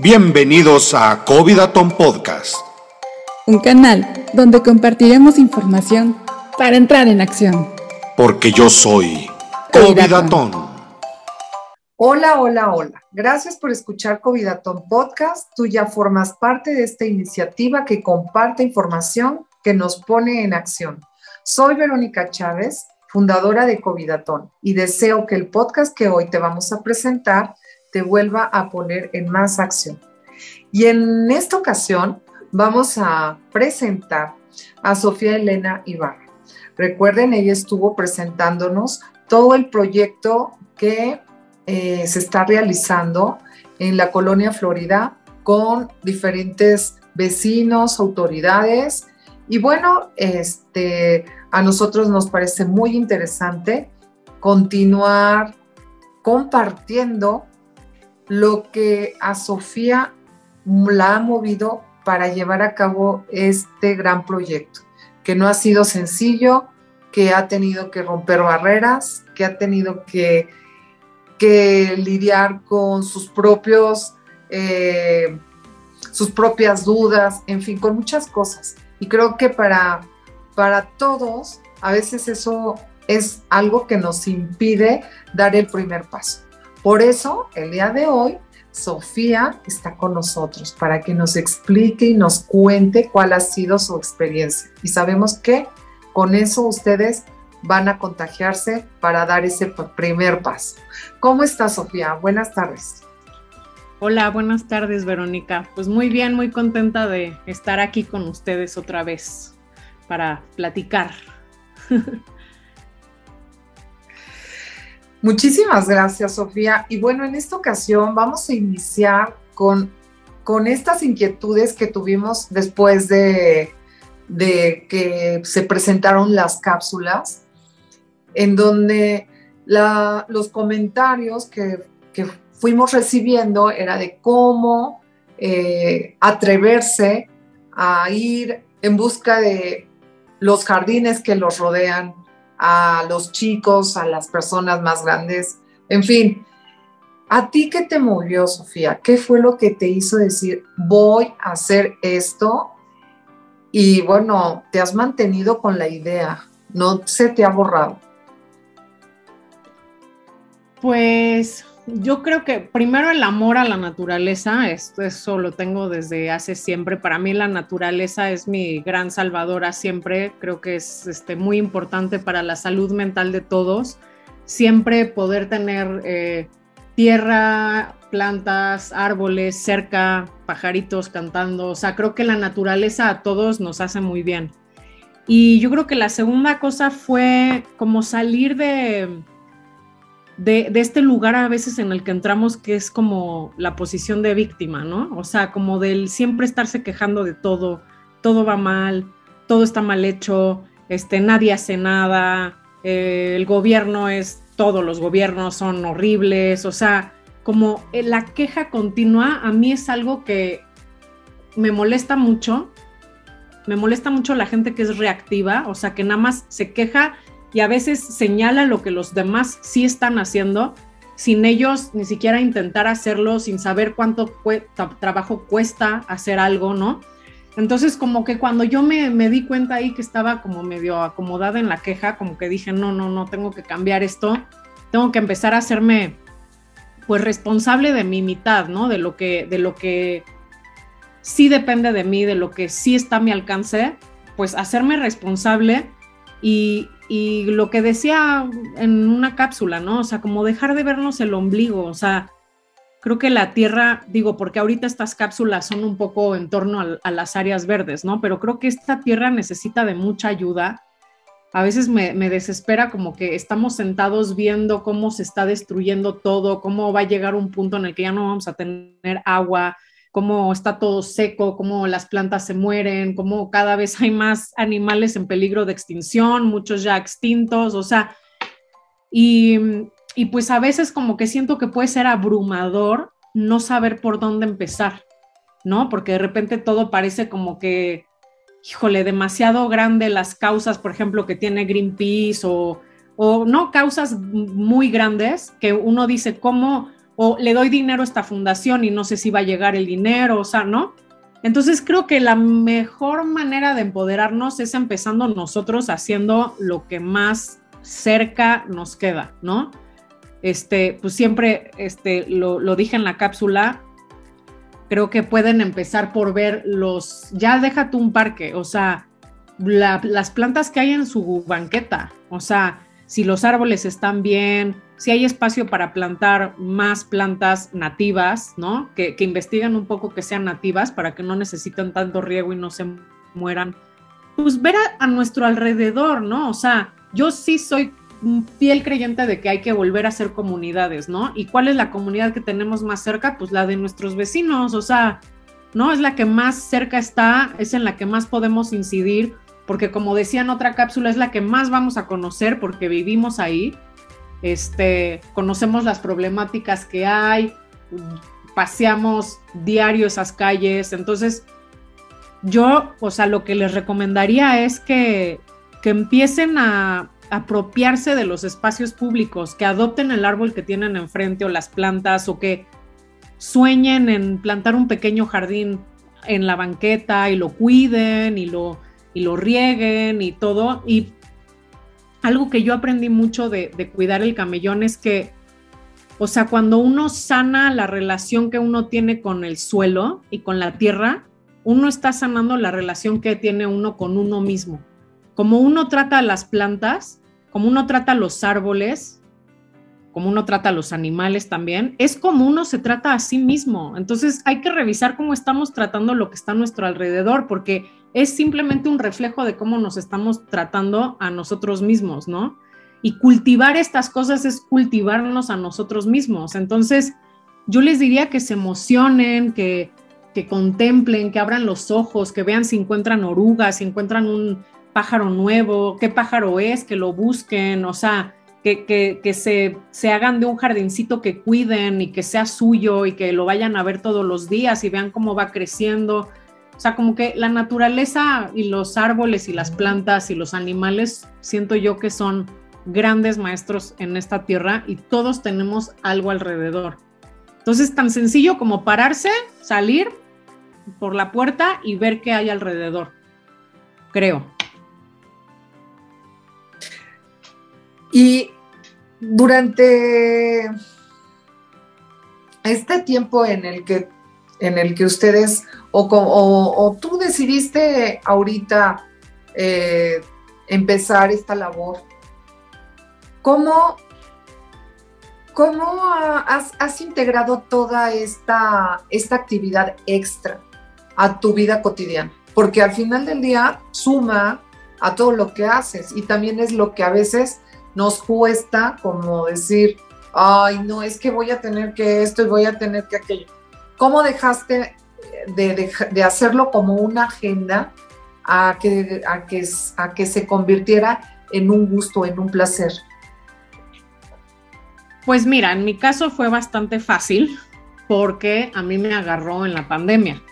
Bienvenidos a Covidaton Podcast. Un canal donde compartiremos información para entrar en acción. Porque yo soy Covidaton. Hola, hola, hola. Gracias por escuchar Covidaton Podcast. Tú ya formas parte de esta iniciativa que comparte información que nos pone en acción. Soy Verónica Chávez, fundadora de Covidaton, y deseo que el podcast que hoy te vamos a presentar vuelva a poner en más acción. Y en esta ocasión vamos a presentar a Sofía Elena Ibarra. Recuerden, ella estuvo presentándonos todo el proyecto que eh, se está realizando en la colonia Florida con diferentes vecinos, autoridades. Y bueno, este, a nosotros nos parece muy interesante continuar compartiendo lo que a Sofía la ha movido para llevar a cabo este gran proyecto, que no ha sido sencillo, que ha tenido que romper barreras, que ha tenido que, lidiar con sus propios, eh, sus propias dudas, en fin, con muchas cosas. Y creo que para, para todos, a veces eso es algo que nos impide dar el primer paso. Por eso, el día de hoy, Sofía está con nosotros para que nos explique y nos cuente cuál ha sido su experiencia. Y sabemos que con eso ustedes van a contagiarse para dar ese primer paso. ¿Cómo está Sofía? Buenas tardes. Hola, buenas tardes Verónica. Pues muy bien, muy contenta de estar aquí con ustedes otra vez para platicar. Muchísimas gracias, Sofía. Y bueno, en esta ocasión vamos a iniciar con, con estas inquietudes que tuvimos después de, de que se presentaron las cápsulas, en donde los comentarios que, que, fuimos recibiendo era de cómo eh, atreverse a ir en busca de los jardines que los rodean, a los chicos, a las personas más grandes, en fin. ¿A ti qué te movió, Sofía? ¿Qué fue lo que te hizo decir, voy a hacer esto? Y bueno, te has mantenido con la idea, no se te ha borrado. Pues yo creo que primero el amor a la naturaleza, esto, eso lo tengo desde hace siempre. Para mí la naturaleza es mi gran salvadora siempre. Creo que es este, muy importante para la salud mental de todos. Siempre poder tener eh, tierra, plantas, árboles cerca, pajaritos cantando. O sea, creo que la naturaleza a todos nos hace muy bien. Y yo creo que la segunda cosa fue como salir de de, este lugar a veces en el que entramos que es como la posición de víctima, ¿no? O sea, como del siempre estarse quejando de todo, todo va mal, todo está mal hecho, este, nadie hace nada, eh, el gobierno es, todos los gobiernos son horribles, o sea, como eh, la queja continua a mí es algo que me molesta mucho, me molesta mucho la gente que es reactiva, o sea, que nada más se queja y a veces señala lo que los demás sí están haciendo sin ellos ni siquiera intentar hacerlo, sin saber cuánto trabajo cuesta hacer algo, ¿no? Entonces, como que cuando yo me, me, di cuenta ahí que estaba como medio acomodada en la queja, como que dije, no, no, no, tengo que cambiar esto, tengo que empezar a hacerme, pues, responsable de mi mitad, ¿no? De lo que, de lo que sí depende de mí, de lo que sí está a mi alcance, pues, hacerme responsable y, y lo que decía en una cápsula, ¿no? O sea, como dejar de vernos el ombligo, o sea, creo que la Tierra, digo, porque ahorita estas cápsulas son un poco en torno a, las áreas verdes, ¿no? Pero creo que esta Tierra necesita de mucha ayuda. A veces me, desespera como que estamos sentados viendo cómo se está destruyendo todo, cómo va a llegar un punto en el que ya no vamos a tener agua, cómo está todo seco, cómo las plantas se mueren, cómo cada vez hay más animales en peligro de extinción, muchos ya extintos, o sea, y, y pues a veces como que siento que puede ser abrumador no saber por dónde empezar, ¿no? Porque de repente todo parece como que, híjole, demasiado grande las causas, por ejemplo, que tiene Greenpeace o, o no, causas muy grandes que uno dice, ¿cómo? O le doy dinero a esta fundación y no sé si va a llegar el dinero, o sea, ¿no? Entonces creo que la mejor manera de empoderarnos es empezando nosotros haciendo lo que más cerca nos queda, ¿no? Este, pues siempre este, lo, dije en la cápsula, creo que pueden empezar por ver los, ya déjate un parque, o sea, las plantas que hay en su banqueta, o sea, si los árboles están bien, si hay espacio para plantar más plantas nativas, ¿no? Que, que investigan un poco que sean nativas para que no necesiten tanto riego y no se mueran. Pues ver a, nuestro alrededor, ¿no? O sea, yo sí soy un fiel creyente de que hay que volver a ser comunidades, ¿no? ¿Y cuál es la comunidad que tenemos más cerca? Pues la de nuestros vecinos, o sea, ¿no? Es la que más cerca está, es en la que más podemos incidir, porque como decía en otra cápsula, es la que más vamos a conocer porque vivimos ahí, este, conocemos las problemáticas que hay, paseamos diario esas calles, entonces yo, o sea, lo que les recomendaría es que, que empiecen a apropiarse de los espacios públicos, que adopten el árbol que tienen enfrente o las plantas o que sueñen en plantar un pequeño jardín en la banqueta y lo cuiden y lo, y lo rieguen y todo. Y algo que yo aprendí mucho de, cuidar el camellón es que, o sea, cuando uno sana la relación que uno tiene con el suelo y con la tierra, uno está sanando la relación que tiene uno con uno mismo como uno trata a las plantas, como uno trata a los árboles, como uno trata a los animales también, es como uno se trata a sí mismo. Entonces hay que revisar cómo estamos tratando lo que está a nuestro alrededor, porque es simplemente un reflejo de cómo nos estamos tratando a nosotros mismos, ¿no? Y cultivar estas cosas es cultivarnos a nosotros mismos. Entonces, yo les diría que se emocionen, que, que contemplen, que abran los ojos, que vean si encuentran orugas, si encuentran un, pájaro nuevo, qué pájaro es, que lo busquen, o sea, que, que, se, se, hagan de un jardincito que cuiden y que sea suyo y que lo vayan a ver todos los días y vean cómo va creciendo. O sea, como que la naturaleza y los árboles y las plantas y los animales, siento yo que son grandes maestros en esta tierra y todos tenemos algo alrededor. Entonces, tan sencillo como pararse, salir por la puerta y ver qué hay alrededor, creo. Y durante este tiempo en el que, en el que ustedes, o, tú decidiste ahorita eh, empezar esta labor, ¿cómo, cómo has, integrado toda esta, esta actividad extra a tu vida cotidiana? Porque al final del día suma a todo lo que haces y también es lo que a veces nos cuesta como decir, ay, no, es que voy a tener que esto y voy a tener que aquello. ¿Cómo dejaste de, hacerlo como una agenda a que, a, que, se convirtiera en un gusto, en un placer? Pues mira, en mi caso fue bastante fácil porque a mí me agarró en la pandemia.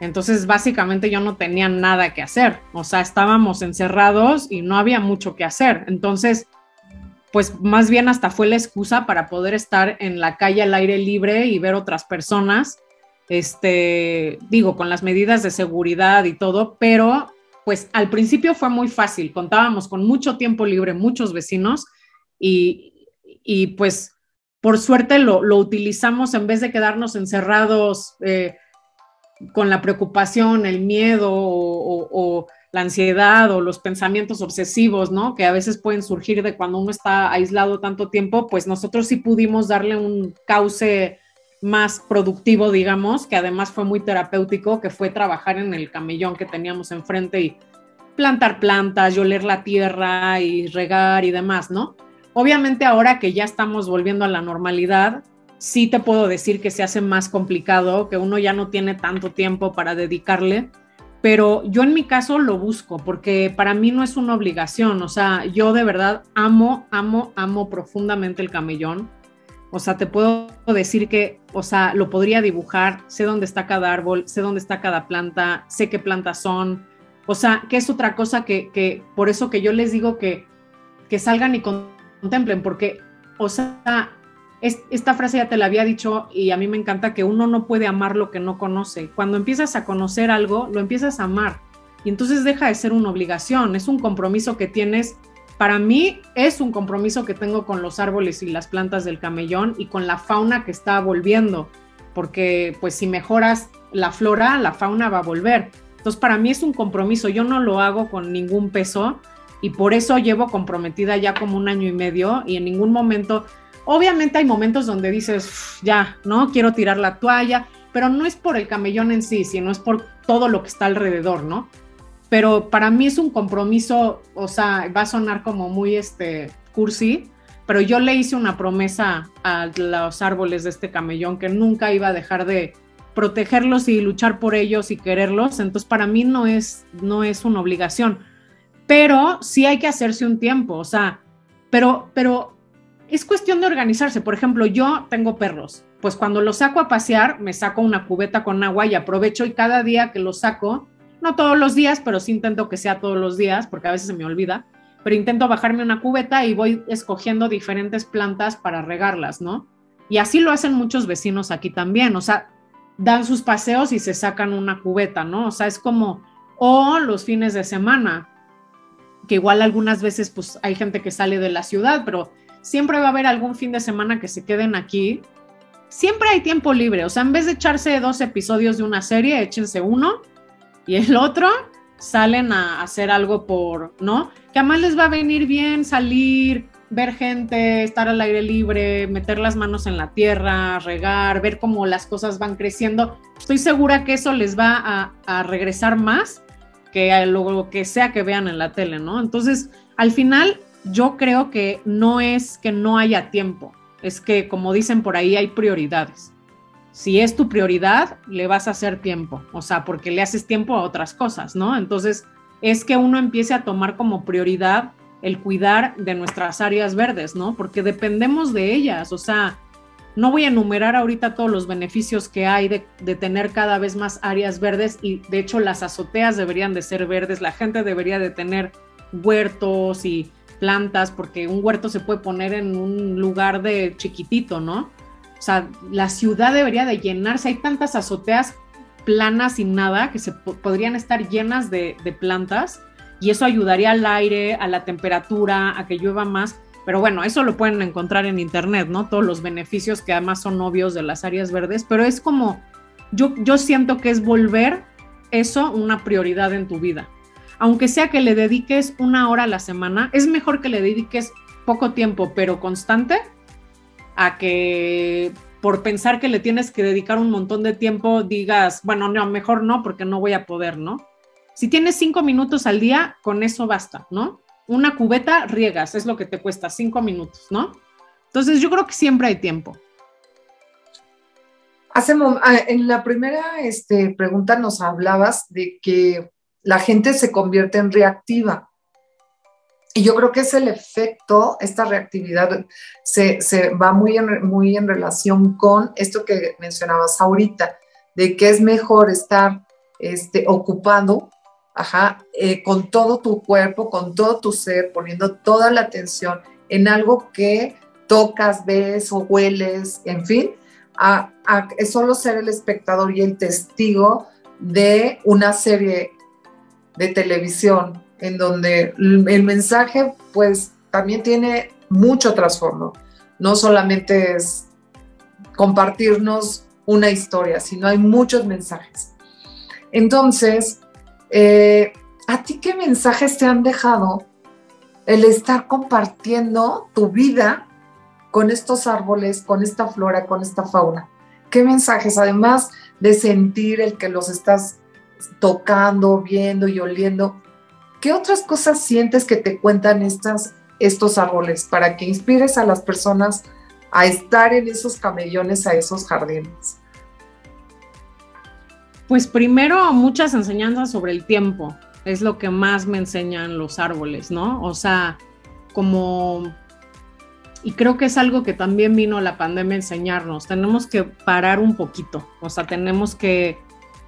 Entonces, básicamente yo no tenía nada que hacer. O sea, estábamos encerrados y no había mucho que hacer. Entonces, pues más bien hasta fue la excusa para poder estar en la calle al aire libre y ver otras personas, este, digo, con las medidas de seguridad y todo, pero pues al principio fue muy fácil, contábamos con mucho tiempo libre, muchos vecinos y, y pues por suerte lo, lo, utilizamos en vez de quedarnos encerrados eh, con la preocupación, el miedo o, o la ansiedad o los pensamientos obsesivos, ¿no? Que a veces pueden surgir de cuando uno está aislado tanto tiempo, pues nosotros sí pudimos darle un cauce más productivo, digamos, que además fue muy terapéutico, que fue trabajar en el camellón que teníamos enfrente y plantar plantas, y oler la tierra y regar y demás, ¿no? Obviamente ahora que ya estamos volviendo a la normalidad, sí te puedo decir que se hace más complicado, que uno ya no tiene tanto tiempo para dedicarle, pero yo en mi caso lo busco porque para mí no es una obligación, o sea, yo de verdad amo, amo, amo profundamente el camellón. O sea, te puedo decir que, o sea, lo podría dibujar, sé dónde está cada árbol, sé dónde está cada planta, sé qué plantas son. O sea, que es otra cosa que, que por eso que yo les digo que, que salgan y contemplen, porque, o sea, esta frase ya te la había dicho y a mí me encanta que uno no puede amar lo que no conoce. Cuando empiezas a conocer algo, lo empiezas a amar y entonces deja de ser una obligación, es un compromiso que tienes. Para mí es un compromiso que tengo con los árboles y las plantas del camellón y con la fauna que está volviendo, porque pues si mejoras la flora, la fauna va a volver. Entonces para mí es un compromiso, yo no lo hago con ningún peso y por eso llevo comprometida ya como un año y medio y en ningún momento Obviamente hay momentos donde dices, ya, ¿no? Quiero tirar la toalla, pero no es por el camellón en sí, sino es por todo lo que está alrededor, ¿no? Pero para mí es un compromiso, o sea, va a sonar como muy este cursi, pero yo le hice una promesa a los árboles de este camellón que nunca iba a dejar de protegerlos y luchar por ellos y quererlos, entonces para mí no es no es una obligación, pero sí hay que hacerse un tiempo, o sea, pero pero es cuestión de organizarse. Por ejemplo, yo tengo perros, pues cuando los saco a pasear, me saco una cubeta con agua y aprovecho y cada día que los saco, no todos los días, pero sí intento que sea todos los días, porque a veces se me olvida, pero intento bajarme una cubeta y voy escogiendo diferentes plantas para regarlas, ¿no? Y así lo hacen muchos vecinos aquí también, o sea, dan sus paseos y se sacan una cubeta, ¿no? O sea, es como, o los fines de semana, que igual algunas veces pues hay gente que sale de la ciudad, pero siempre va a haber algún fin de semana que se queden aquí. Siempre hay tiempo libre, o sea, en vez de echarse dos episodios de una serie, échense uno y el otro salen a hacer algo por, ¿no? Que además les va a venir bien salir, ver gente, estar al aire libre, meter las manos en la tierra, regar, ver cómo las cosas van creciendo. Estoy segura que eso les va a, regresar más que a lo que sea que vean en la tele, ¿no? Entonces, al final, yo creo que no es que no haya tiempo, es que como dicen por ahí hay prioridades. Si es tu prioridad, le vas a hacer tiempo, o sea, porque le haces tiempo a otras cosas, ¿no? Entonces, es que uno empiece a tomar como prioridad el cuidar de nuestras áreas verdes, ¿no? Porque dependemos de ellas, o sea, no voy a enumerar ahorita todos los beneficios que hay de, de, tener cada vez más áreas verdes y de hecho las azoteas deberían de ser verdes, la gente debería de tener huertos y plantas, porque un huerto se puede poner en un lugar de chiquitito, ¿no? O sea, la ciudad debería de llenarse, hay tantas azoteas planas y nada que se podrían estar llenas de, de plantas y eso ayudaría al aire, a la temperatura, a que llueva más. Pero bueno, eso lo pueden encontrar en internet, ¿no? Todos los beneficios que además son obvios de las áreas verdes, pero es como, yo, yo siento que es volver eso una prioridad en tu vida aunque sea que le dediques una hora a la semana, es mejor que le dediques poco tiempo, pero constante, a que por pensar que le tienes que dedicar un montón de tiempo digas, bueno, no, mejor no, porque no voy a poder, ¿no? Si tienes cinco minutos al día, con eso basta, ¿no? Una cubeta riegas, es lo que te cuesta, cinco minutos, ¿no? Entonces yo creo que siempre hay tiempo. Hace, ah, en la primera este, pregunta nos hablabas de que la gente se convierte en reactiva. Y yo creo que es el efecto, esta reactividad se, va muy en, muy en relación con esto que mencionabas ahorita, de que es mejor estar este, ocupado ajá, eh, con todo tu cuerpo, con todo tu ser, poniendo toda la atención en algo que tocas, ves o hueles, en fin, a, a solo ser el espectador y el testigo de una serie de televisión, en donde el mensaje pues también tiene mucho trasfondo. No solamente es compartirnos una historia, sino hay muchos mensajes. Entonces, eh, ¿a ti qué mensajes te han dejado el estar compartiendo tu vida con estos árboles, con esta flora, con esta fauna? ¿Qué mensajes, además de sentir el que los estás tocando, viendo y oliendo. ¿Qué otras cosas sientes que te cuentan estas, estos árboles para que inspires a las personas a estar en esos camellones, a esos jardines? Pues primero muchas enseñanzas sobre el tiempo, es lo que más me enseñan los árboles, ¿no? O sea, como, y creo que es algo que también vino la pandemia a enseñarnos, tenemos que parar un poquito, o sea, tenemos que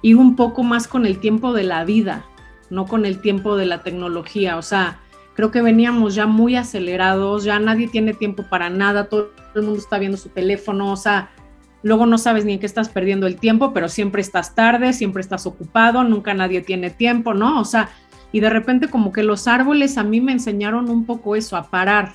ir un poco más con el tiempo de la vida, no con el tiempo de la tecnología. O sea, creo que veníamos ya muy acelerados, ya nadie tiene tiempo para nada, todo el mundo está viendo su teléfono, o sea, luego no sabes ni en qué estás perdiendo el tiempo, pero siempre estás tarde, siempre estás ocupado, nunca nadie tiene tiempo, ¿no? O sea, y de repente como que los árboles a mí me enseñaron un poco eso, a parar,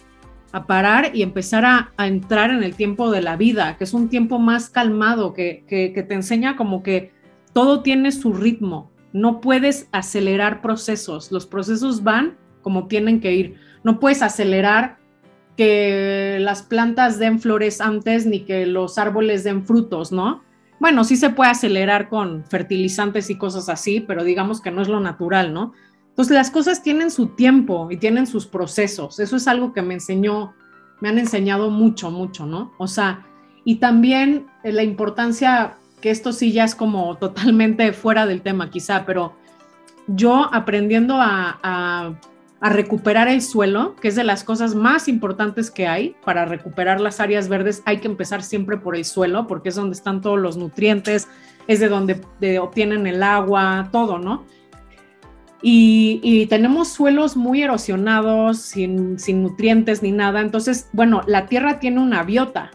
a parar y empezar a, entrar en el tiempo de la vida, que es un tiempo más calmado, que, que te enseña como que todo tiene su ritmo, no puedes acelerar procesos, los procesos van como tienen que ir, no puedes acelerar que las plantas den flores antes ni que los árboles den frutos, ¿no? Bueno, sí se puede acelerar con fertilizantes y cosas así, pero digamos que no es lo natural, ¿no? Entonces las cosas tienen su tiempo y tienen sus procesos. Eso es algo que me enseñó, me han enseñado mucho, mucho, ¿no? O sea, y también la importancia, que esto sí ya es como totalmente fuera del tema quizá, pero yo aprendiendo a, a, recuperar el suelo, que es de las cosas más importantes que hay para recuperar las áreas verdes, hay que empezar siempre por el suelo, porque es donde están todos los nutrientes, es de donde obtienen el agua, todo, ¿no? Y, tenemos suelos muy erosionados, sin, nutrientes ni nada. Entonces, bueno, la tierra tiene una biota,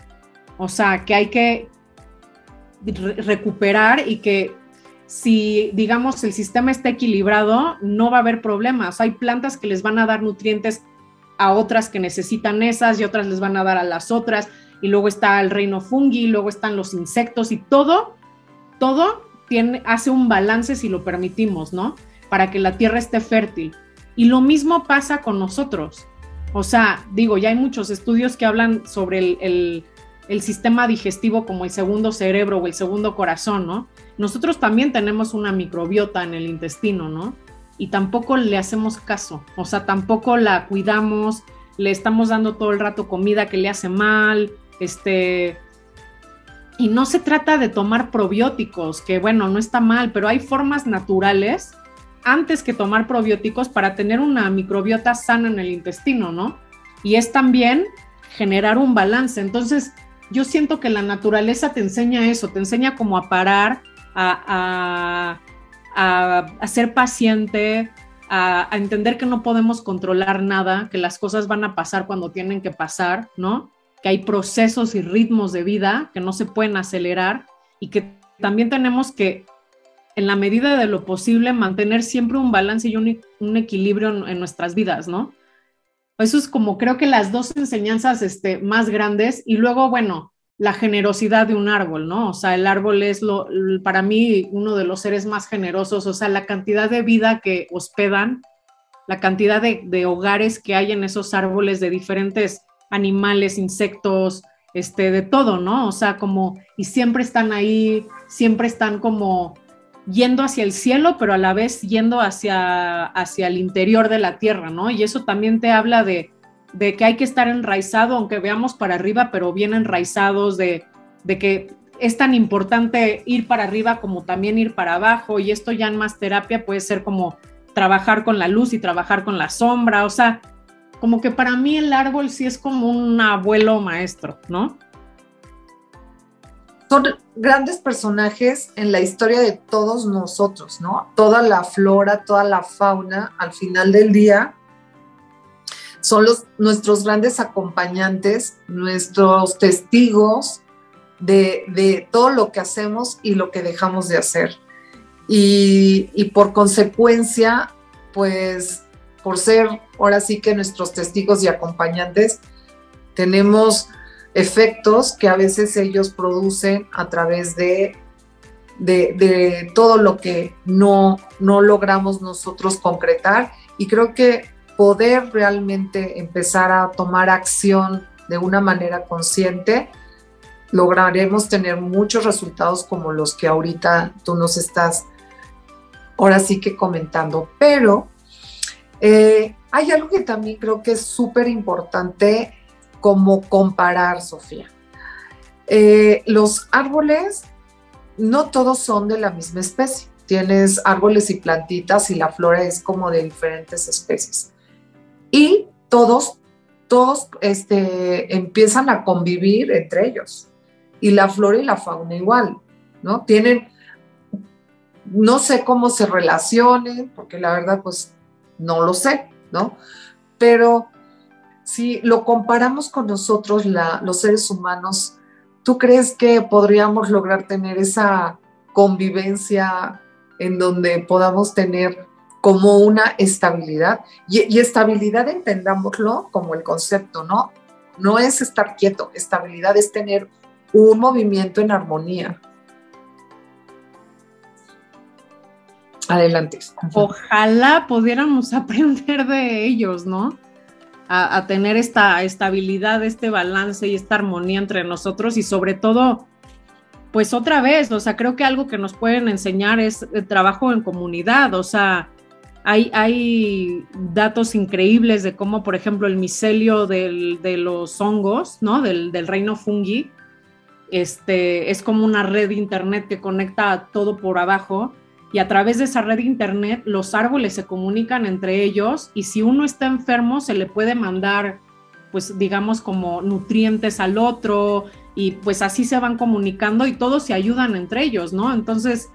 o sea, que hay que recuperar y que si, digamos, el sistema está equilibrado, no va a haber problemas. Hay plantas que les van a dar nutrientes a otras que necesitan esas y otras les van a dar a las otras. Y luego está el reino fungi, luego están los insectos y todo, todo tiene, hace un balance si lo permitimos, ¿no? para que la tierra esté fértil. Y lo mismo pasa con nosotros. O sea, digo, ya hay muchos estudios que hablan sobre el, sistema digestivo como el segundo cerebro o el segundo corazón, ¿no? Nosotros también tenemos una microbiota en el intestino, ¿no? Y tampoco le hacemos caso, o sea, tampoco la cuidamos, le estamos dando todo el rato comida que le hace mal, este, y no se trata de tomar probióticos, que bueno, no está mal, pero hay formas naturales antes que tomar probióticos para tener una microbiota sana en el intestino, ¿no? Y es también generar un balance. Entonces, yo siento que la naturaleza te enseña eso, te enseña como a parar, a, ser paciente, a, a, entender que no podemos controlar nada, que las cosas van a pasar cuando tienen que pasar, ¿no? Que hay procesos y ritmos de vida que no se pueden acelerar y que también tenemos que en la medida de lo posible, mantener siempre un balance y un, equilibrio en, nuestras vidas, ¿no? Eso es como creo que las dos enseñanzas este, más grandes y luego, bueno, la generosidad de un árbol, ¿no? O sea, el árbol es lo, para mí uno de los seres más generosos, o sea, la cantidad de vida que hospedan, la cantidad de, hogares que hay en esos árboles de diferentes animales, insectos, este, de todo, ¿no? O sea, como, y siempre están ahí, siempre están como yendo hacia el cielo, pero a la vez yendo hacia, hacia el interior de la tierra, ¿no? Y eso también te habla de, de que hay que estar enraizado, aunque veamos para arriba, pero bien enraizados, de, de que es tan importante ir para arriba como también ir para abajo, y esto ya en más terapia puede ser como trabajar con la luz y trabajar con la sombra, o sea, como que para mí el árbol sí es como un abuelo maestro, ¿no? Son grandes personajes en la historia de todos nosotros, ¿no? Toda la flora, toda la fauna, al final del día, son los, nuestros grandes acompañantes, nuestros testigos de, todo lo que hacemos y lo que dejamos de hacer. Y, y por consecuencia, pues por ser ahora sí que nuestros testigos y acompañantes, tenemos efectos que a veces ellos producen a través de, de, todo lo que no, no logramos nosotros concretar. Y creo que poder realmente empezar a tomar acción de una manera consciente, lograremos tener muchos resultados como los que ahorita tú nos estás ahora sí que comentando. Pero eh, hay algo que también creo que es súper importante como comparar, Sofía. Eh, los árboles no todos son de la misma especie. Tienes árboles y plantitas y la flora es como de diferentes especies. Y todos, todos este, empiezan a convivir entre ellos. Y la flora y la fauna igual, ¿no? Tienen, no sé cómo se relacionen, porque la verdad pues no lo sé, ¿no? pero si lo comparamos con nosotros, los seres humanos, ¿tú crees que podríamos lograr tener esa convivencia en donde podamos tener como una estabilidad? Y, estabilidad entendámoslo como el concepto, ¿no? No es estar quieto, estabilidad es tener un movimiento en armonía. Adelante. Ojalá pudiéramos aprender de ellos, ¿no? A, tener esta estabilidad, este balance y esta armonía entre nosotros y sobre todo, pues otra vez, o sea, creo que algo que nos pueden enseñar es el trabajo en comunidad, o sea, hay, hay datos increíbles de cómo, por ejemplo, el micelio de los hongos, ¿no? Del, del reino fungi, este, es como una red de internet que conecta todo por abajo y a través de esa red de internet los árboles se comunican entre ellos y si uno está enfermo se le puede mandar pues digamos como nutrientes al otro y pues así se van comunicando y todos se ayudan entre ellos, ¿no? Entonces,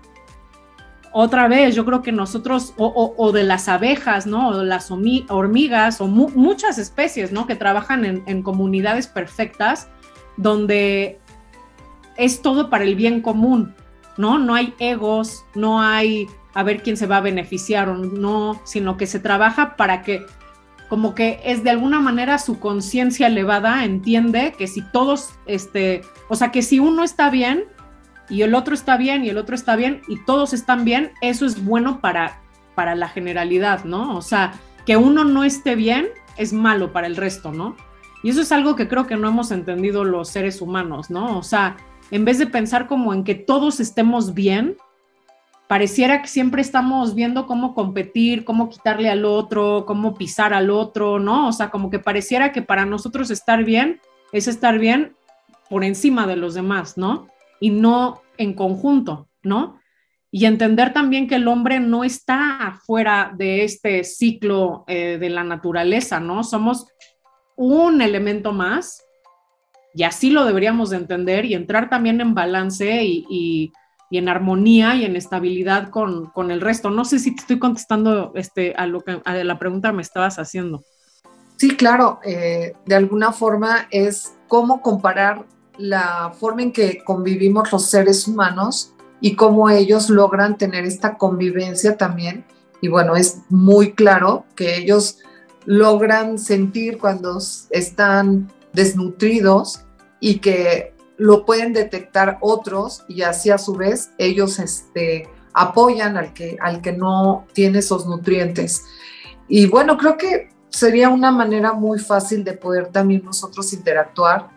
otra vez, yo creo que nosotros, o, de las abejas, ¿no? O las hormigas, o muchas especies, ¿no? Que trabajan en comunidades perfectas, donde es todo para el bien común. ¿No? No hay egos, no hay a ver quién se va a beneficiar o no, sino que se trabaja para que como que es de alguna manera su conciencia elevada entiende que si todos, este, o sea, que si uno está bien y el otro está bien y el otro está bien y todos están bien, eso es bueno para, para la generalidad, ¿no? O sea, que uno no esté bien es malo para el resto, ¿no? Y eso es algo que creo que no hemos entendido los seres humanos, ¿no? O sea, en vez de pensar como en que todos estemos bien, pareciera que siempre estamos viendo cómo competir, cómo quitarle al otro, cómo pisar al otro, ¿no? O sea, como que pareciera que para nosotros estar bien es estar bien por encima de los demás, ¿no? Y no en conjunto, ¿no? Y entender también que el hombre no está fuera de este ciclo eh, de la naturaleza, ¿no? Somos un elemento más y así lo deberíamos de entender y entrar también en balance y, en armonía y en estabilidad con, el resto. No sé si te estoy contestando este, a, lo que, a la pregunta que me estabas haciendo. Sí, claro, eh, de alguna forma es cómo comparar la forma en que convivimos los seres humanos y cómo ellos logran tener esta convivencia también. Y bueno, es muy claro que ellos logran sentir cuando están desnutridos y que lo pueden detectar otros y así a su vez ellos este, apoyan al que, al que no tiene esos nutrientes. Y bueno, creo que sería una manera muy fácil de poder también nosotros interactuar,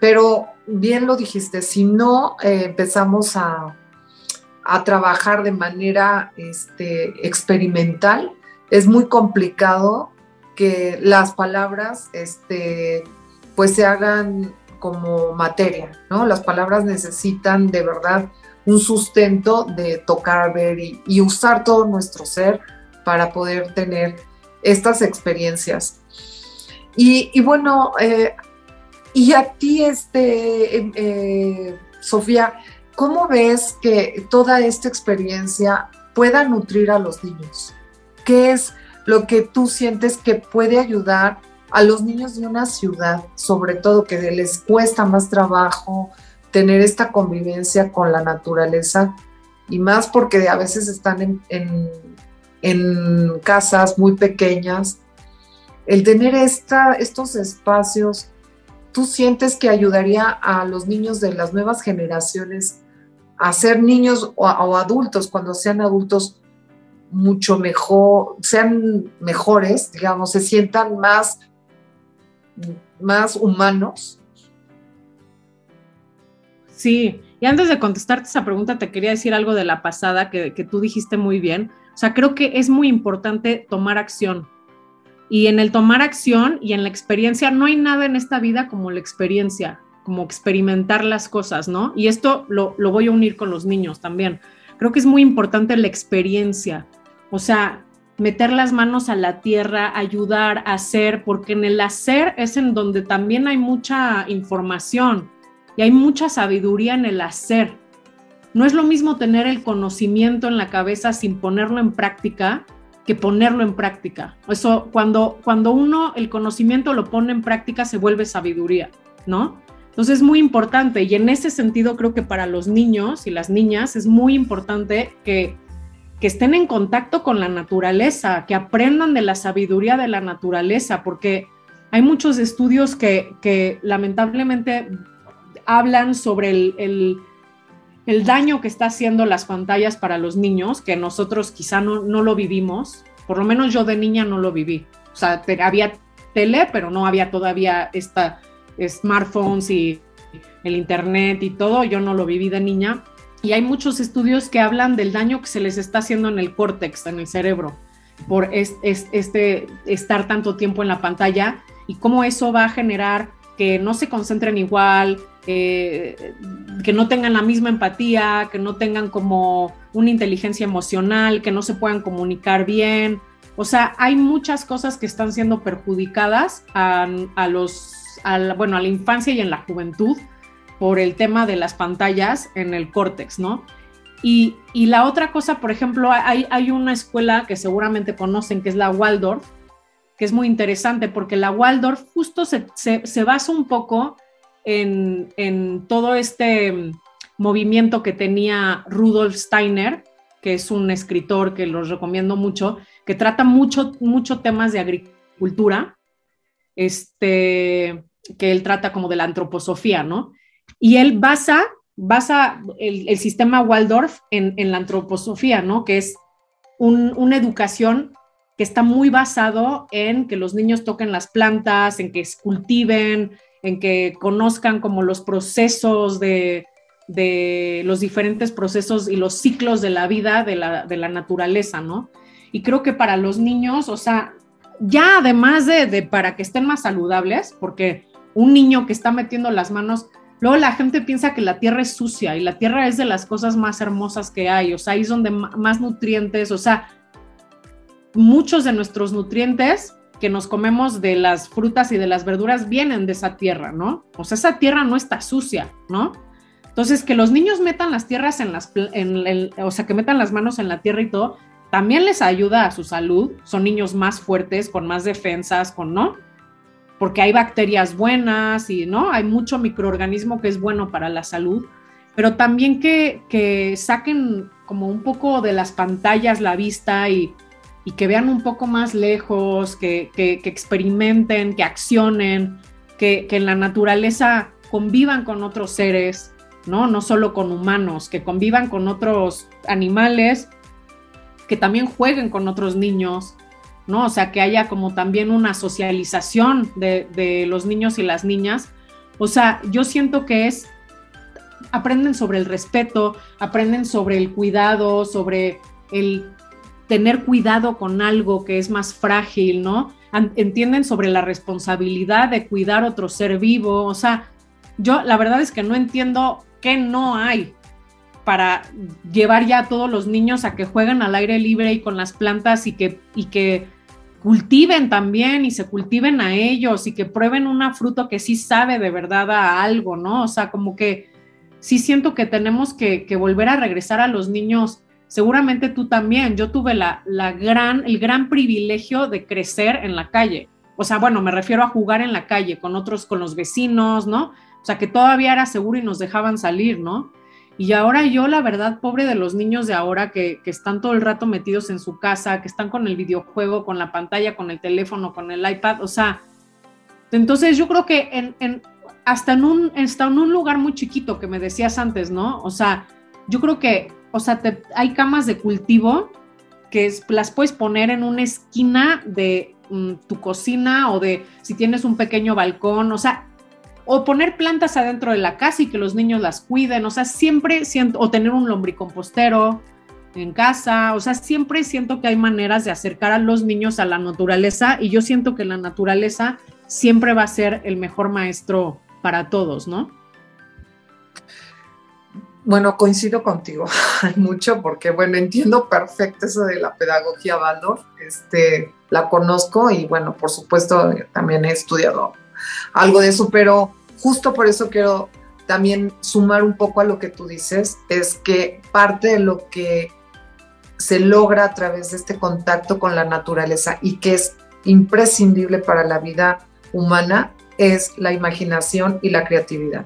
pero bien lo dijiste, si no eh, empezamos a, a, trabajar de manera este, experimental, es muy complicado que las palabras este, pues se hagan como materia, ¿no? Las palabras necesitan de verdad un sustento de tocar, ver y, usar todo nuestro ser para poder tener estas experiencias. Y, bueno, eh, y a ti, este, em, eh, Sofía, ¿cómo ves que toda esta experiencia pueda nutrir a los niños? ¿Qué es lo que tú sientes que puede ayudar a los niños de una ciudad, sobre todo que les cuesta más trabajo tener esta convivencia con la naturaleza y más porque a veces están en, casas muy pequeñas, el tener esta, estos espacios, ¿tú sientes que ayudaría a los niños de las nuevas generaciones a ser niños o, o adultos cuando sean adultos mucho mejor, sean mejores, digamos, se sientan más más humanos. Sí, y antes de contestarte esa pregunta, te quería decir algo de la pasada que, tú dijiste muy bien. O sea, creo que es muy importante tomar acción. Y en el tomar acción y en la experiencia, no hay nada en esta vida como la experiencia, como experimentar las cosas, ¿no? Y esto lo, lo voy a unir con los niños también. Creo que es muy importante la experiencia. O sea, meter las manos a la tierra, ayudar, hacer, porque en el hacer es en donde también hay mucha información y hay mucha sabiduría en el hacer. No es lo mismo tener el conocimiento en la cabeza sin ponerlo en práctica que ponerlo en práctica. Eso, cuando, cuando uno el conocimiento lo pone en práctica, se vuelve sabiduría, ¿no? Entonces es muy importante y en ese sentido creo que para los niños y las niñas es muy importante que, que estén en contacto con la naturaleza, que aprendan de la sabiduría de la naturaleza, porque hay muchos estudios que, lamentablemente hablan sobre el, el, daño que está haciendo las pantallas para los niños, que nosotros quizá no, no lo vivimos, por lo menos yo de niña no lo viví. O sea, había tele, pero no había todavía esta smartphones y el internet y todo, yo no lo viví de niña. Y hay muchos estudios que hablan del daño que se les está haciendo en el córtex, en el cerebro, por este, estar tanto tiempo en la pantalla y cómo eso va a generar que no se concentren igual, que no tengan la misma empatía, que no tengan como una inteligencia emocional, que no se puedan comunicar bien. O sea, hay muchas cosas que están siendo perjudicadas a, a los a bueno, a la infancia y en la juventud por el tema de las pantallas en el córtex, ¿no? Y, la otra cosa, por ejemplo, hay, hay una escuela que seguramente conocen, que es la Waldorf, que es muy interesante porque la Waldorf justo se, se, basa un poco en, en, todo este movimiento que tenía Rudolf Steiner, que es un escritor que los recomiendo mucho, que trata mucho, mucho temas de agricultura, este, que él trata como de la antroposofía, ¿no? Y él basa, basa el, sistema Waldorf en, la antroposofía, ¿no? Que es una educación que está muy basado en que los niños toquen las plantas, en que cultiven, en que conozcan como los procesos de, los diferentes procesos y los ciclos de la vida de la, de la naturaleza, ¿no? Y creo que para los niños, o sea, ya además de, de, para que estén más saludables, porque un niño que está metiendo las manos, luego la gente piensa que la tierra es sucia y la tierra es de las cosas más hermosas que hay, o sea, ahí es donde más nutrientes, o sea, muchos de nuestros nutrientes que nos comemos de las frutas y de las verduras vienen de esa tierra, ¿no? O sea, esa tierra no está sucia, ¿no? Entonces, que los niños metan las tierras en las, o sea, que metan las manos en la tierra y todo, también les ayuda a su salud. Son niños más fuertes, con más defensas, con, ¿no? Porque hay bacterias buenas y no, hay mucho microorganismo que es bueno para la salud, pero también que, saquen como un poco de las pantallas la vista y, que vean un poco más lejos, que, experimenten, que accionen, que, en la naturaleza convivan con otros seres, ¿no? No solo con humanos, que convivan con otros animales, que también jueguen con otros niños, ¿no? O sea, que haya como también una socialización de, los niños y las niñas. O sea, yo siento que es, aprenden sobre el respeto, aprenden sobre el cuidado, sobre el tener cuidado con algo que es más frágil, ¿no? Entienden sobre la responsabilidad de cuidar otro ser vivo. O sea, yo la verdad es que no entiendo qué no hay para llevar ya a todos los niños a que jueguen al aire libre y con las plantas y que, y que cultiven también y se cultiven a ellos y que prueben una fruta que sí sabe de verdad a algo, ¿no? O sea, como que sí siento que tenemos que, volver a regresar a los niños. Seguramente tú también. Yo tuve la, la, gran, el gran privilegio de crecer en la calle. O sea, bueno, me refiero a jugar en la calle con otros, con los vecinos, ¿no? O sea, que todavía era seguro y nos dejaban salir, ¿no? Y ahora yo, la verdad, pobre de los niños de ahora que, están todo el rato metidos en su casa, que están con el videojuego, con la pantalla, con el teléfono, con el iPad, o sea, entonces yo creo que en, hasta, en un, en un lugar muy chiquito que me decías antes, ¿no? O sea, yo creo que, o sea, hay camas de cultivo que las puedes poner en una esquina de mm, tu cocina o de si tienes un pequeño balcón, o sea, o poner plantas adentro de la casa y que los niños las cuiden, o sea, siempre siento, o tener un lombricompostero en casa, o sea, siempre siento que hay maneras de acercar a los niños a la naturaleza y yo siento que la naturaleza siempre va a ser el mejor maestro para todos, ¿no? Bueno, coincido contigo mucho porque, bueno, entiendo perfecto eso de la pedagogía Waldorf, este, la conozco y, bueno, por supuesto, también he estudiado algo de eso, pero justo por eso quiero también sumar un poco a lo que tú dices, es que parte de lo que se logra a través de este contacto con la naturaleza y que es imprescindible para la vida humana es la imaginación y la creatividad.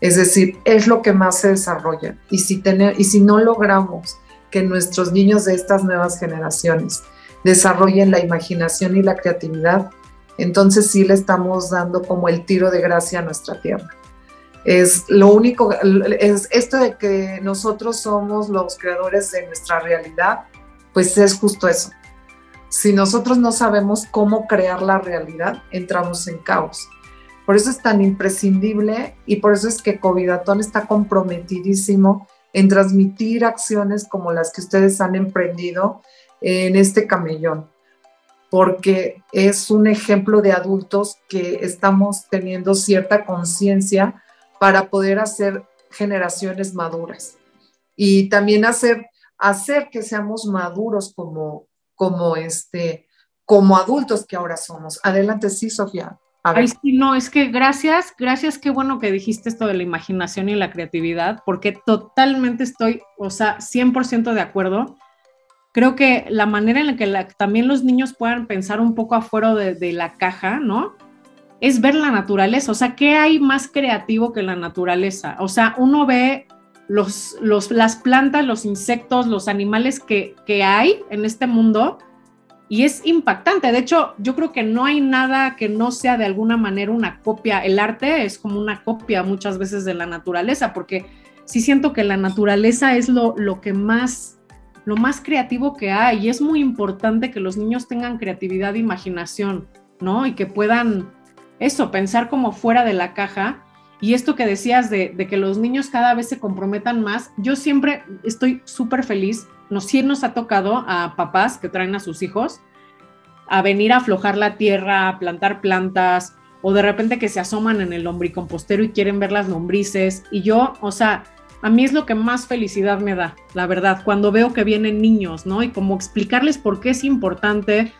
Es decir, es lo que más se desarrolla. Y si, tener, y si no logramos que nuestros niños de estas nuevas generaciones desarrollen la imaginación y la creatividad, entonces sí le estamos dando como el tiro de gracia a nuestra tierra. Es lo único, es esto de que nosotros somos los creadores de nuestra realidad, pues es justo eso. Si nosotros no sabemos cómo crear la realidad, entramos en caos. Por eso es tan imprescindible y por eso es que Covidatón está comprometidísimo en transmitir acciones como las que ustedes han emprendido en este camellón, porque es un ejemplo de adultos que estamos teniendo cierta conciencia para poder hacer generaciones maduras y también hacer, hacer que seamos maduros como, como, este, como adultos que ahora somos. Adelante, sí, Sofía. Ay, sí, no, es que gracias, gracias, qué bueno que dijiste esto de la imaginación y la creatividad, porque totalmente estoy, o sea, 100% de acuerdo. Creo que la manera en la que también los niños puedan pensar un poco afuera de, de la caja, ¿no? es ver la naturaleza. O sea, ¿qué hay más creativo que la naturaleza? O sea, uno ve los, los, las plantas, los insectos, los animales que, que hay en este mundo y es impactante. De hecho, yo creo que no hay nada que no sea de alguna manera una copia. El arte es como una copia muchas veces de la naturaleza, porque sí siento que la naturaleza es lo, lo que más lo más creativo que hay y es muy importante que los niños tengan creatividad e imaginación, ¿no? Y que puedan eso, pensar como fuera de la caja. Y esto que decías de, que los niños cada vez se comprometan más, yo siempre estoy súper feliz. Nos, sí nos ha tocado a papás que traen a sus hijos a venir a aflojar la tierra, a plantar plantas, o de repente que se asoman en el lombricompostero y quieren ver las lombrices. Y yo, o sea, a mí es lo que más felicidad me da, la verdad, cuando veo que vienen niños, ¿no? Y como explicarles por qué es importante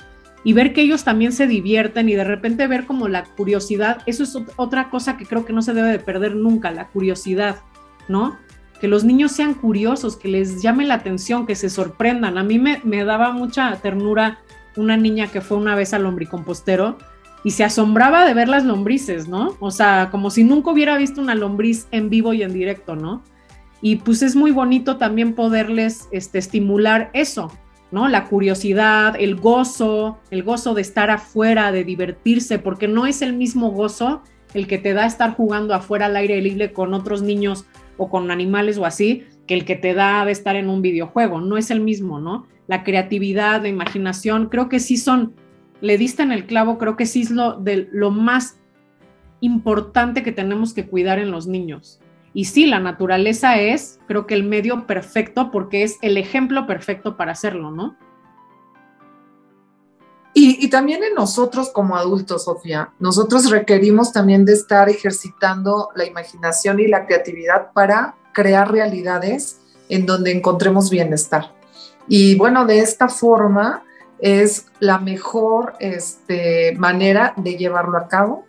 y ver que ellos también se divierten y de repente ver como la curiosidad, eso es otra cosa que creo que no se debe de perder nunca, la curiosidad, ¿no? Que los niños sean curiosos, que les llame la atención, que se sorprendan. A mí me, me daba mucha ternura una niña que fue una vez al lombricompostero y se asombraba de ver las lombrices, ¿no? O sea, como si nunca hubiera visto una lombriz en vivo y en directo, ¿no? Y pues es muy bonito también poderles este, estimular eso, ¿no? La curiosidad, el gozo, el gozo de estar afuera, de divertirse, porque no es el mismo gozo el que te da estar jugando afuera al aire libre con otros niños o con animales o así, que el que te da de estar en un videojuego, no es el mismo, ¿no? La creatividad, la imaginación, creo que sí son, le diste en el clavo, creo que sí es lo, de, lo más importante que tenemos que cuidar en los niños. Y sí, la naturaleza es, creo que el medio perfecto porque es el ejemplo perfecto para hacerlo, ¿no? Y, también en nosotros como adultos, Sofía, nosotros requerimos también de estar ejercitando la imaginación y la creatividad para crear realidades en donde encontremos bienestar. Y bueno, de esta forma es la mejor este, manera de llevarlo a cabo,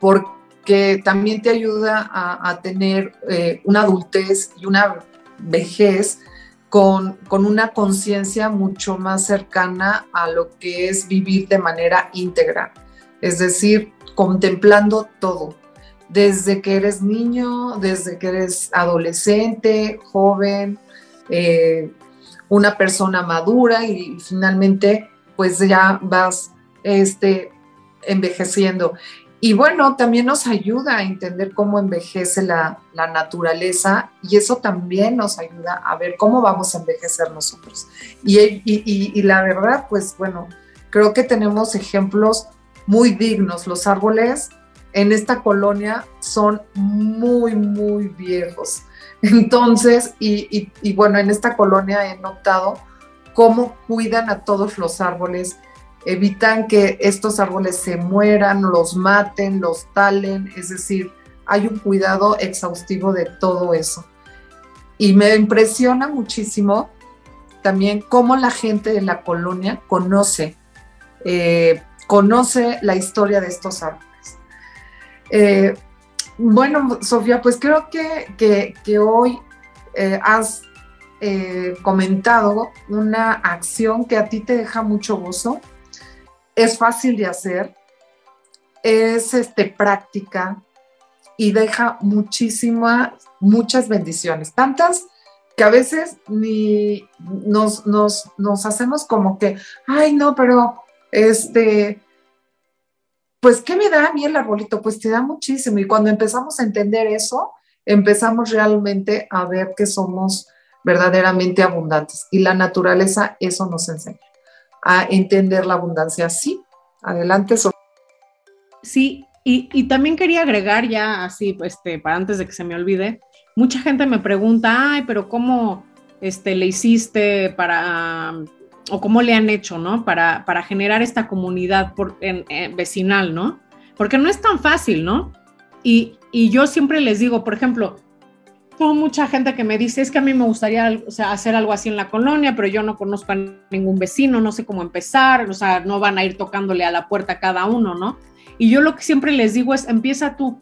porque que también te ayuda a, tener eh, una adultez y una vejez con, con una conciencia mucho más cercana a lo que es vivir de manera íntegra, es decir, contemplando todo, desde que eres niño, desde que eres adolescente, joven, eh, una persona madura y finalmente pues ya vas este, envejeciendo. Y bueno, también nos ayuda a entender cómo envejece la, naturaleza y eso también nos ayuda a ver cómo vamos a envejecer nosotros. Y, y, la verdad, pues bueno, creo que tenemos ejemplos muy dignos. Los árboles en esta colonia son muy, muy viejos. Entonces, y, y bueno, en esta colonia he notado cómo cuidan a todos los árboles evitan que estos árboles se mueran, los maten, los talen, es decir, hay un cuidado exhaustivo de todo eso. Y me impresiona muchísimo también cómo la gente de la colonia conoce, eh, conoce la historia de estos árboles. Eh, bueno, Sofía, pues creo que, que, hoy eh, has comentado una acción que a ti te deja mucho gozo, es fácil de hacer, es este, práctica y deja muchísimas, muchas bendiciones, tantas que a veces ni nos, nos, nos hacemos como que, ay, no, pero este, pues, ¿qué me da a mí el arbolito? Pues te da muchísimo. Y cuando empezamos a entender eso, empezamos realmente a ver que somos verdaderamente abundantes. Y la naturaleza eso nos enseña, a entender la abundancia. Sí, adelante. Sí, y, y, también quería agregar ya así, este, para antes de que se me olvide, mucha gente me pregunta, ay, pero ¿cómo este, le hiciste para, o cómo le han hecho, ¿no? Para, para generar esta comunidad por, en, vecinal, ¿no? Porque no es tan fácil, ¿no? Y, y, yo siempre les digo, por ejemplo, tengo mucha gente que me dice, es que a mí me gustaría hacer algo así en la colonia, pero yo no conozco a ningún vecino, no sé cómo empezar, o sea, no van a ir tocándole a la puerta cada uno, ¿no? Y yo lo que siempre les digo es, empieza tú,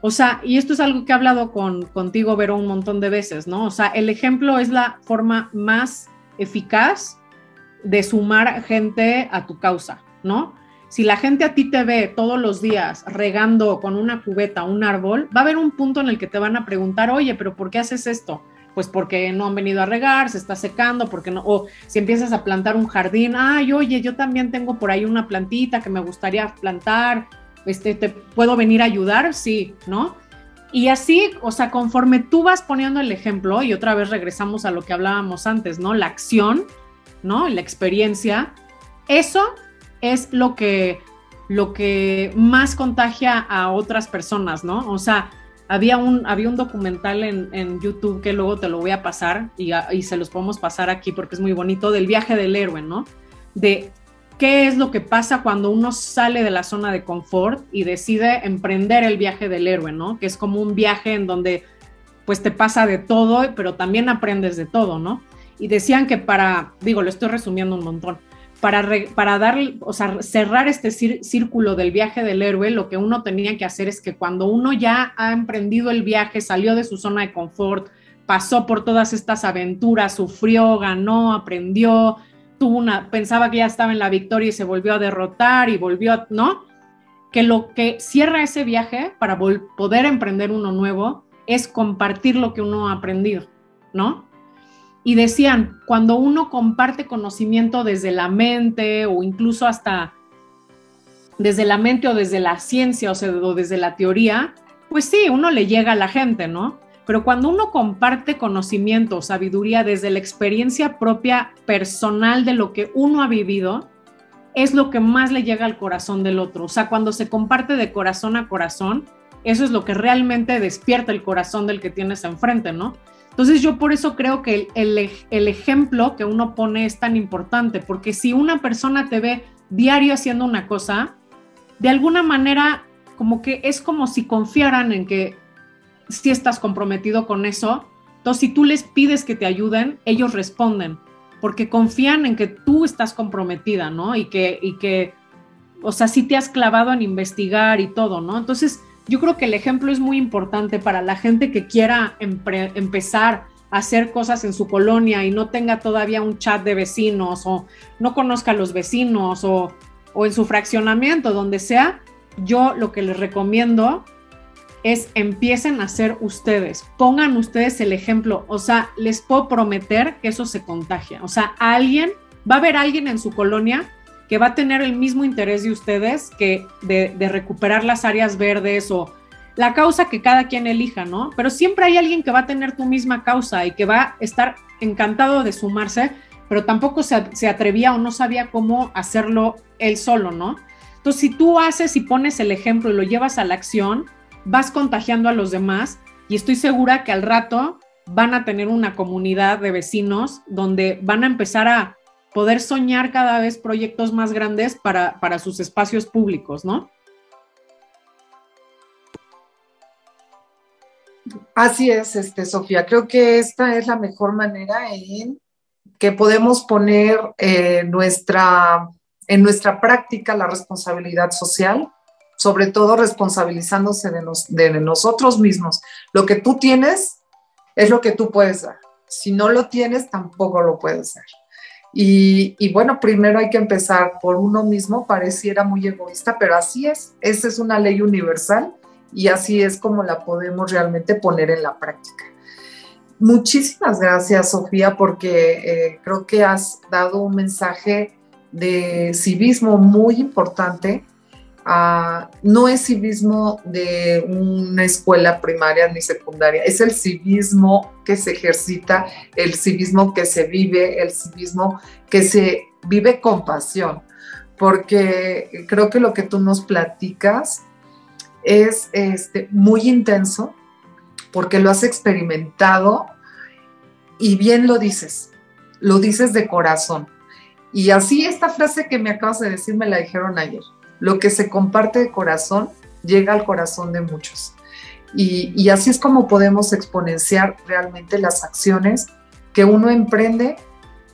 o sea, y esto es algo que he hablado con, contigo, Vero, un montón de veces, ¿no? O sea, el ejemplo es la forma más eficaz de sumar gente a tu causa, ¿no? Si la gente a ti te ve todos los días regando con una cubeta un árbol, va a haber un punto en el que te van a preguntar, oye, pero ¿por qué haces esto? Pues porque no han venido a regar, se está secando, porque no, o si empiezas a plantar un jardín, ay, oye, yo también tengo por ahí una plantita que me gustaría plantar, este, ¿te puedo venir a ayudar? Sí, ¿no? Y así, o sea, conforme tú vas poniendo el ejemplo, y otra vez regresamos a lo que hablábamos antes, ¿no? La acción, ¿no? La experiencia, eso es lo que, lo que más contagia a otras personas, ¿no? O sea, había un, había un documental en, YouTube que luego te lo voy a pasar y, y se los podemos pasar aquí porque es muy bonito, del viaje del héroe, ¿no? De qué es lo que pasa cuando uno sale de la zona de confort y decide emprender el viaje del héroe, ¿no? Que es como un viaje en donde pues te pasa de todo, pero también aprendes de todo, ¿no? Y decían que para, digo, lo estoy resumiendo un montón, para, dar, o sea, cerrar este círculo del viaje del héroe, lo que uno tenía que hacer es que cuando uno ya ha emprendido el viaje, salió de su zona de confort, pasó por todas estas aventuras, sufrió, ganó, aprendió, tuvo una, pensaba que ya estaba en la victoria y se volvió a derrotar y volvió, ¿no? Que lo que cierra ese viaje para poder emprender uno nuevo es compartir lo que uno ha aprendido, ¿no? Y decían, cuando uno comparte conocimiento desde la mente o incluso hasta desde la mente o desde la ciencia o, desde la teoría, pues sí, uno le llega a la gente, ¿no? Pero cuando uno comparte conocimiento, sabiduría desde la experiencia propia personal de lo que uno ha vivido, es lo que más le llega al corazón del otro. O sea, cuando se comparte de corazón a corazón, eso es lo que realmente despierta el corazón del que tienes enfrente, ¿no? Entonces yo por eso creo que el, el, ejemplo que uno pone es tan importante, porque si una persona te ve diario haciendo una cosa, de alguna manera como que es como si confiaran en que si estás comprometido con eso. Entonces, si tú les pides que te ayuden, ellos responden, porque confían en que tú estás comprometida, ¿no? Y que, y que, o sea, si te has clavado en investigar y todo, ¿no? Entonces, yo creo que el ejemplo es muy importante para la gente que quiera empezar a hacer cosas en su colonia y no tenga todavía un chat de vecinos o no conozca a los vecinos o, o en su fraccionamiento, donde sea, yo lo que les recomiendo es empiecen a ser ustedes, pongan ustedes el ejemplo, o sea, les puedo prometer que eso se contagia, o sea, alguien, va a haber alguien en su colonia que va a tener el mismo interés de ustedes que de, recuperar las áreas verdes o la causa que cada quien elija, ¿no? Pero siempre hay alguien que va a tener tu misma causa y que va a estar encantado de sumarse, pero tampoco se, se atrevía o no sabía cómo hacerlo él solo, ¿no? Entonces, si tú haces y pones el ejemplo y lo llevas a la acción, vas contagiando a los demás y estoy segura que al rato van a tener una comunidad de vecinos donde van a empezar a poder soñar cada vez proyectos más grandes para, para sus espacios públicos, ¿no? Así es, este, Sofía. Creo que esta es la mejor manera en que podemos poner eh, nuestra, en nuestra práctica la responsabilidad social sobre todo responsabilizándose de, de nosotros mismos. Lo que tú tienes es lo que tú puedes dar. si no lo tienes, tampoco lo puedes hacer. Y, bueno, primero hay que empezar por uno mismo, pareciera muy egoísta, pero así es, esa es una ley universal y así es como la podemos realmente poner en la práctica. Muchísimas gracias, Sofía, porque eh, creo que has dado un mensaje de civismo muy importante. No es civismo de una escuela primaria ni secundaria, es el civismo que se ejercita, el civismo que se vive, el civismo que se vive con pasión, porque creo que lo que tú nos platicas es este, muy intenso, porque lo has experimentado y bien lo dices, lo dices de corazón. Y así esta frase que me acabas de decir me la dijeron ayer. Lo que se comparte de corazón llega al corazón de muchos. Y, así es como podemos exponenciar realmente las acciones que uno emprende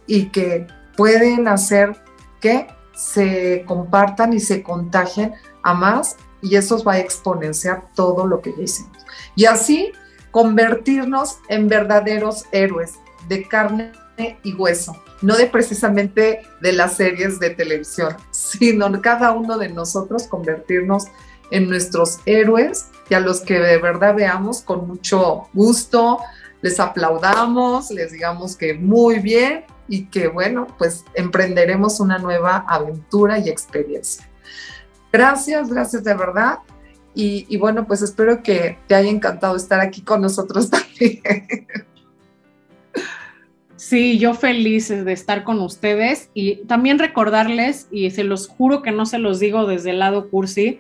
y que pueden hacer que se compartan y se contagien a más y eso va a exponenciar todo lo que ya hicimos. Y así convertirnos en verdaderos héroes de carne y hueso, no de precisamente de las series de televisión, sino cada uno de nosotros convertirnos en nuestros héroes y a los que de verdad veamos con mucho gusto, les aplaudamos, les digamos que muy bien y que bueno, pues emprenderemos una nueva aventura y experiencia. Gracias, gracias de verdad. Y, bueno, pues espero que te haya encantado estar aquí con nosotros también. Sí, yo feliz de estar con ustedes y también recordarles, y se los juro que no se los digo desde el lado cursi,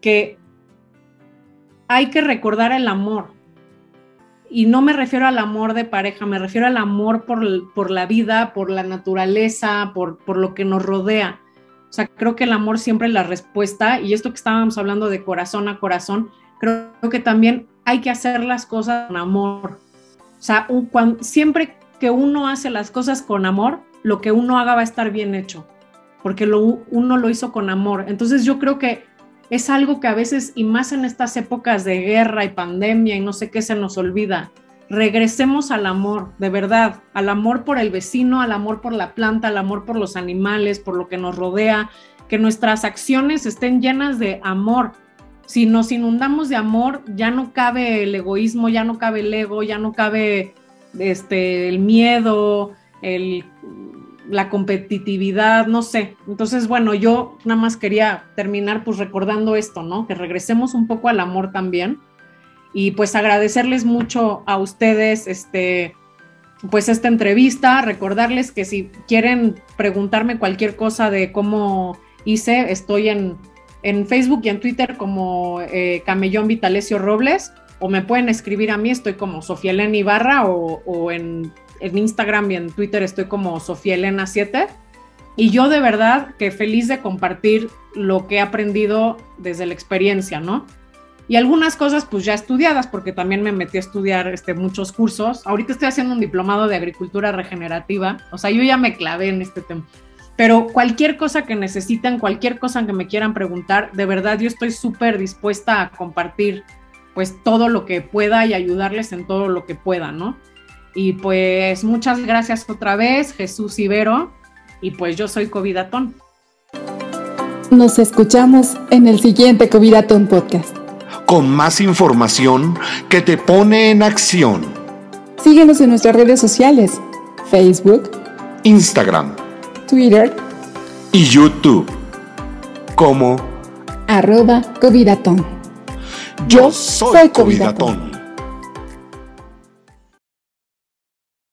que hay que recordar el amor. Y no me refiero al amor de pareja, me refiero al amor por, por la vida, por la naturaleza, por, por lo que nos rodea. O sea, creo que el amor siempre es la respuesta y esto que estábamos hablando de corazón a corazón, creo que también hay que hacer las cosas con amor. O sea, siempre que uno hace las cosas con amor, lo que uno haga va a estar bien hecho, porque lo, uno lo hizo con amor. Entonces yo creo que es algo que a veces, y más en estas épocas de guerra y pandemia y no sé qué, se nos olvida regresemos al amor, de verdad, al amor por el vecino, al amor por la planta, al amor por los animales, por lo que nos rodea, que nuestras acciones estén llenas de amor. Si nos inundamos de amor, ya no cabe el egoísmo, ya no cabe el ego, ya no cabe este, el miedo, el, la competitividad, no sé. Entonces, bueno, yo nada más quería terminar pues recordando esto, ¿no? Que regresemos un poco al amor también y pues agradecerles mucho a ustedes este pues esta entrevista, recordarles que si quieren preguntarme cualquier cosa de cómo hice, estoy en, en Facebook y en Twitter como eh, Camellón Vitalecio Robles, o me pueden escribir a mí, estoy como Sofía Elena Ibarra, o, o en, en, Instagram y en Twitter estoy como Sofía Elena 7. Y yo de verdad que feliz de compartir lo que he aprendido desde la experiencia, ¿no? y algunas cosas pues ya estudiadas, porque también me metí a estudiar este, muchos cursos. Ahorita estoy haciendo un diplomado de agricultura regenerativa, o sea, yo ya me clavé en este tema. Pero cualquier cosa que necesiten, cualquier cosa que me quieran preguntar, de verdad yo estoy súper dispuesta a compartir pues todo lo que pueda y ayudarles en todo lo que pueda, ¿no? Y pues muchas gracias otra vez, Jesús Ibero, y pues yo soy Covidatón. Nos escuchamos en el siguiente Covidatón Podcast con más información que te pone en acción. Síguenos en nuestras redes sociales, Facebook, Instagram, Twitter y YouTube como arroba Covidatón. Yo soy Covidatón.